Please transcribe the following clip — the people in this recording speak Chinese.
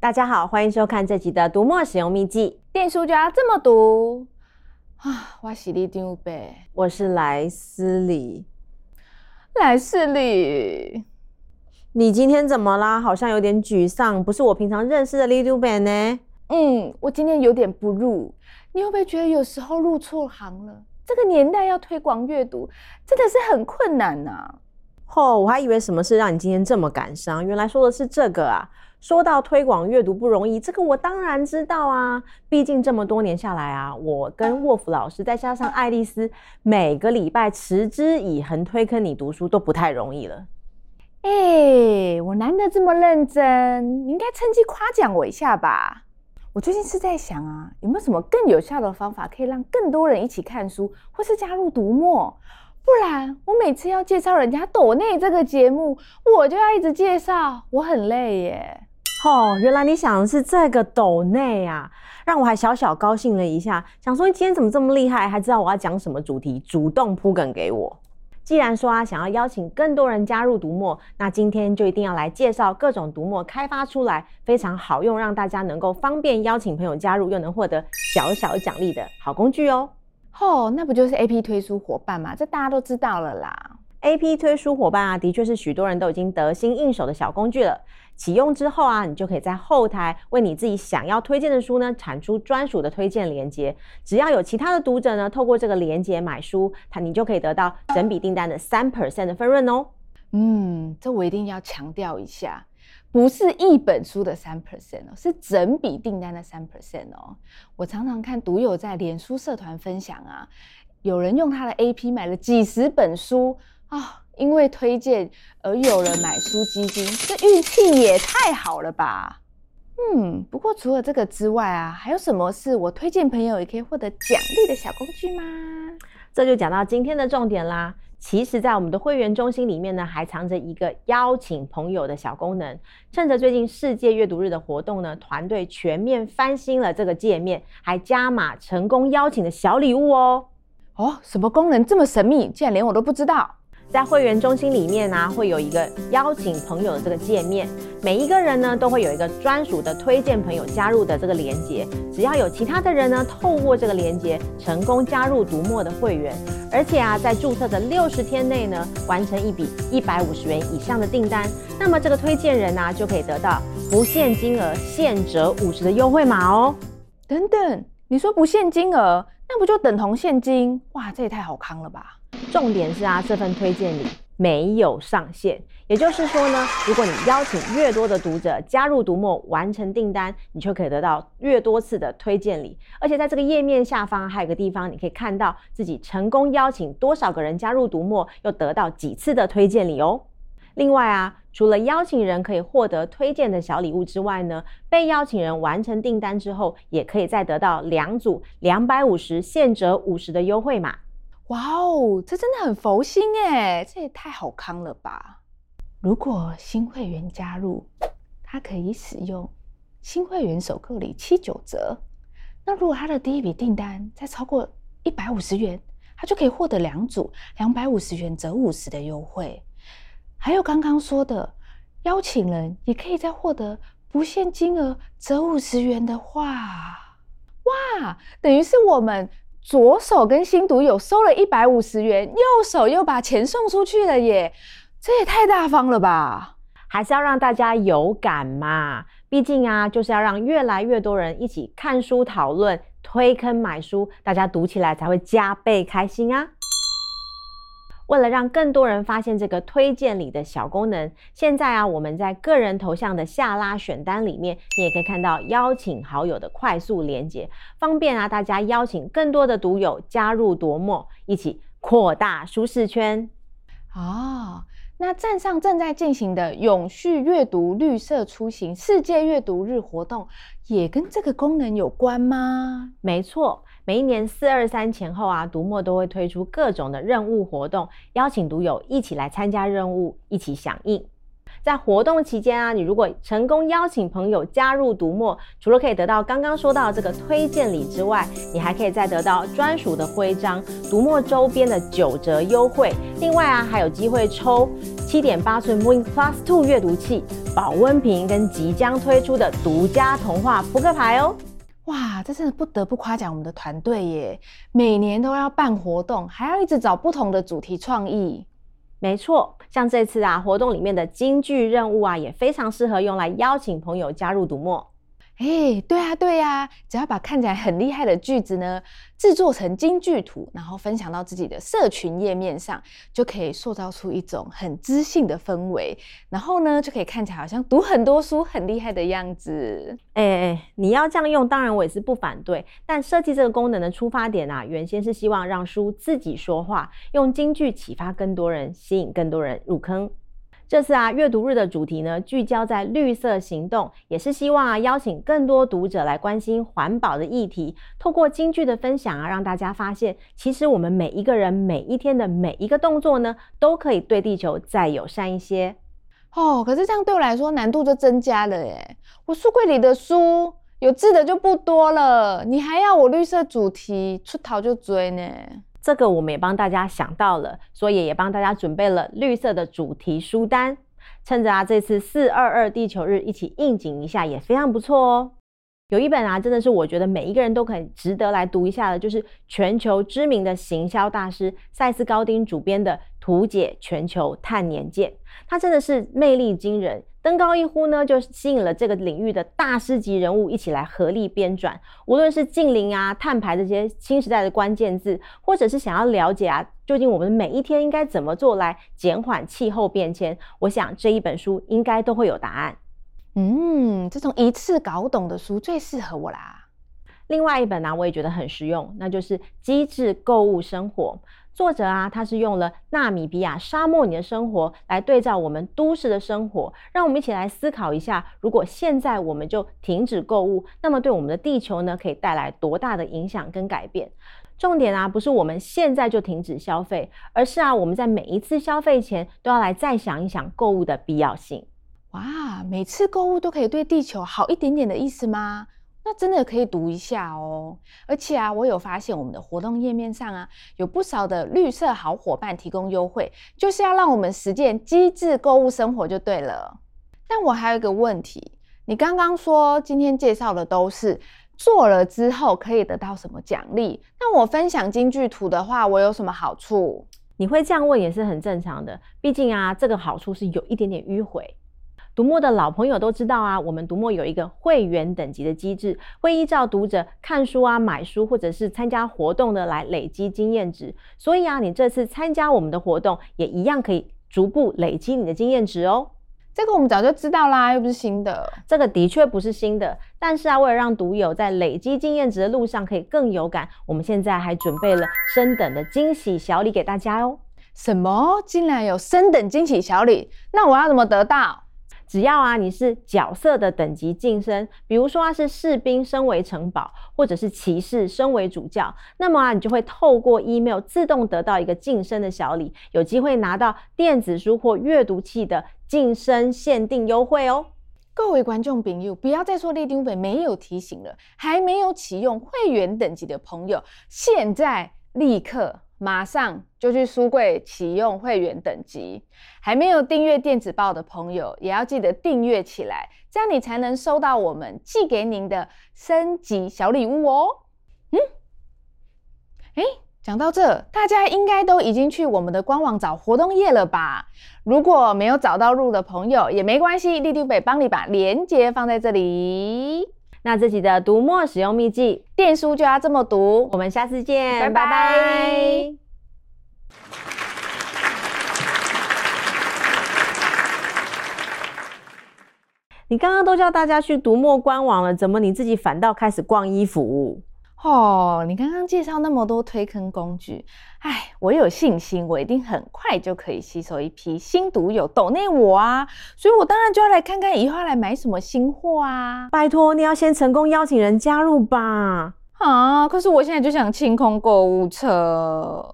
大家好，欢迎收看这集的读墨使用秘籍。电书就要这么读啊！我是里长伯，我是莱斯里。莱斯里，你今天怎么啦？好像有点沮丧，不是我平常认识的里长伯呢？嗯，我今天有点不入。你会不会觉得有时候入错行了？这个年代要推广阅读，真的是很困难呐、啊。哦，我还以为什么事让你今天这么感伤，原来说的是这个啊。说到推广阅读不容易，这个我当然知道啊。毕竟这么多年下来啊，我跟沃夫老师再加上爱丽丝，每个礼拜持之以恒推坑你读书都不太容易了。哎、我难得这么认真，你应该趁机夸奖我一下吧。我最近是在想啊，有没有什么更有效的方法可以让更多人一起看书，或是加入读墨？不然我每次要介绍人家抖内这个节目，我就要一直介绍，我很累耶。哦，原来你想的是这个斗内啊，让我还小小高兴了一下，想说你今天怎么这么厉害，还知道我要讲什么主题，主动铺梗给我。既然说啊，想要邀请更多人加入读墨，那今天就一定要来介绍各种读墨开发出来非常好用，让大家能够方便邀请朋友加入，又能获得小小奖励的好工具哦。哦，那不就是 AP 推出伙伴嘛？这大家都知道了啦。AP 推书伙伴啊，的确是许多人都已经得心应手的小工具了。启用之后啊，你就可以在后台为你自己想要推荐的书呢，产出专属的推荐链接。只要有其他的读者呢，透过这个链接买书，它你就可以得到整笔订单的三 percent 的分润哦。嗯，这我一定要强调一下，不是一本书的三 percent 哦，是整笔订单的三 percent 哦。我常常看读友在脸书社团分享啊，有人用他的 AP 买了几十本书。啊、哦，因为推荐而有了买书基金，这运气也太好了吧？嗯，不过除了这个之外啊，还有什么是我推荐朋友也可以获得奖励的小工具吗？这就讲到今天的重点啦。其实，在我们的会员中心里面呢，还藏着一个邀请朋友的小功能。趁着最近世界阅读日的活动呢，团队全面翻新了这个界面，还加码成功邀请的小礼物哦。哦，什么功能这么神秘，竟然连我都不知道？在会员中心里面呢、会有一个邀请朋友的这个界面，每一个人呢都会有一个专属的推荐朋友加入的这个连接，只要有其他的人呢透过这个连接成功加入读墨的会员，而且啊在注册的六十天内呢完成一笔一百五十元以上的订单，那么这个推荐人呢、就可以得到不限金额现折五十的优惠码哦。等等，你说不限金额，那不就等同现金？哇，这也太好康了吧！重点是啊，这份推荐礼没有上限，也就是说呢，如果你邀请越多的读者加入读墨，完成订单，你就可以得到越多次的推荐礼。而且在这个页面下方还有个地方，你可以看到自己成功邀请多少个人加入读墨，又得到几次的推荐礼哦。另外啊，除了邀请人可以获得推荐的小礼物之外呢，被邀请人完成订单之后，也可以再得到两组两百五十现折五十的优惠码。哇哦，这真的很佛心哎！这也太好康了吧！如果新会员加入，他可以使用新会员首购礼七九折。那如果他的第一笔订单再超过一百五十元，他就可以获得两组两百五十元折五十的优惠。还有刚刚说的邀请人也可以再获得不限金额折五十元的话，哇，等于是我们。左手跟新读友收了一百五十元，右手又把钱送出去了耶，这也太大方了吧！还是要让大家有感嘛，毕竟啊，就是要让越来越多人一起看书讨论、推坑买书，大家读起来才会加倍开心啊！为了让更多人发现这个推荐里的小功能，现在啊，我们在个人头像的下拉选单里面，你也可以看到邀请好友的快速连接，方便啊大家邀请更多的读友加入夺墨，一起扩大舒适圈。哦，那站上正在进行的永续阅读绿色出行世界阅读日活动，也跟这个功能有关吗？没错。每一年四二三前后啊，读墨都会推出各种的任务活动，邀请读友一起来参加任务，一起响应。在活动期间啊，你如果成功邀请朋友加入读墨，除了可以得到刚刚说到这个推荐礼之外，你还可以再得到专属的徽章、读墨周边的九折优惠。另外啊，还有机会抽七点八寸 Win Plus Two 阅读器、保温瓶跟即将推出的独家童话扑克牌哦。哇，这真的不得不夸奖我们的团队耶！每年都要办活动，还要一直找不同的主题创意。没错，像这次啊，活动里面的京剧任务啊，也非常适合用来邀请朋友加入读墨。哎，对啊，对啊，只要把看起来很厉害的句子呢，制作成金句图，然后分享到自己的社群页面上，就可以塑造出一种很知性的氛围，然后呢，就可以看起来好像读很多书很厉害的样子。哎哎，你要这样用，当然我也是不反对。但设计这个功能的出发点啊，原先是希望让书自己说话，用金句启发更多人，吸引更多人入坑。这次啊，阅读日的主题呢，聚焦在绿色行动，也是希望啊，邀请更多读者来关心环保的议题。透过京剧的分享啊，让大家发现，其实我们每一个人每一天的每一个动作呢，都可以对地球再友善一些。哦，可是这样对我来说难度就增加了耶。我书柜里的书有字的就不多了，你还要我绿色主题出逃就追呢？这个我们也帮大家想到了，所以也帮大家准备了绿色的主题书单。趁着啊这次四二二地球日一起应景一下，也非常不错哦。有一本啊，真的是我觉得每一个人都可以值得来读一下的，就是全球知名的行销大师塞斯高丁主编的《图解全球碳年鉴》，它真的是魅力惊人。登高一呼呢，就吸引了这个领域的大师级人物一起来合力编撰。无论是净零啊、碳排这些新时代的关键字，或者是想要了解啊，究竟我们每一天应该怎么做来减缓气候变迁，我想这一本书应该都会有答案。嗯，这种一次搞懂的书最适合我啦。另外一本呢、啊，我也觉得很实用，那就是《机智购物生活》。作者啊，他是用了纳米比亚沙漠里的生活来对照我们都市的生活，让我们一起来思考一下：如果现在我们就停止购物，那么对我们的地球呢，可以带来多大的影响跟改变？重点啊，不是我们现在就停止消费，而是啊，我们在每一次消费前都要来再想一想购物的必要性。哇，每次购物都可以对地球好一点点的意思吗？那真的可以读一下哦，而且啊，我有发现我们的活动页面上啊，有不少的绿色好伙伴提供优惠，就是要让我们实践机智购物生活就对了。但我还有一个问题，你刚刚说今天介绍的都是做了之后可以得到什么奖励？那我分享京剧图的话，我有什么好处？你会这样问也是很正常的，毕竟啊，这个好处是有一点点迂回。读墨的老朋友都知道啊，我们读墨有一个会员等级的机制，会依照读者看书啊、买书或者是参加活动的来累积经验值。所以啊，你这次参加我们的活动，也一样可以逐步累积你的经验值哦。这个我们早就知道啦，又不是新的。这个的确不是新的，但是啊，为了让读友在累积经验值的路上可以更有感，我们现在还准备了升等的惊喜小礼给大家哦。什么？竟然有升等惊喜小礼？那我要怎么得到？只要啊，你是角色的等级晋升，比如说啊是士兵升为城堡，或者是骑士升为主教，那么啊你就会透过 email 自动得到一个晋升的小礼，有机会拿到电子书或阅读器的晋升限定优惠哦。各位观众朋友，不要再说里长伯没有提醒了，还没有启用会员等级的朋友，现在立刻。马上就去书柜启用会员等级，还没有订阅电子报的朋友，也要记得订阅起来，这样你才能收到我们寄给您的升级小礼物哦。嗯，哎，讲到这，大家应该都已经去我们的官网找活动页了吧？如果没有找到路的朋友也没关系，里长伯帮你把链接放在这里。那自己的读墨使用秘技，电书就要这么读。我们下次见，拜拜。拜拜。你刚刚都叫大家去读墨官网了，怎么你自己反倒开始逛衣服？哦，你刚刚介绍那么多推坑工具，哎，我有信心，我一定很快就可以吸收一批新读友，抖内我啊，所以我当然就要来看看以后要来买什么新货啊！拜托，你要先成功邀请人加入吧！啊，可是我现在就想清空购物车。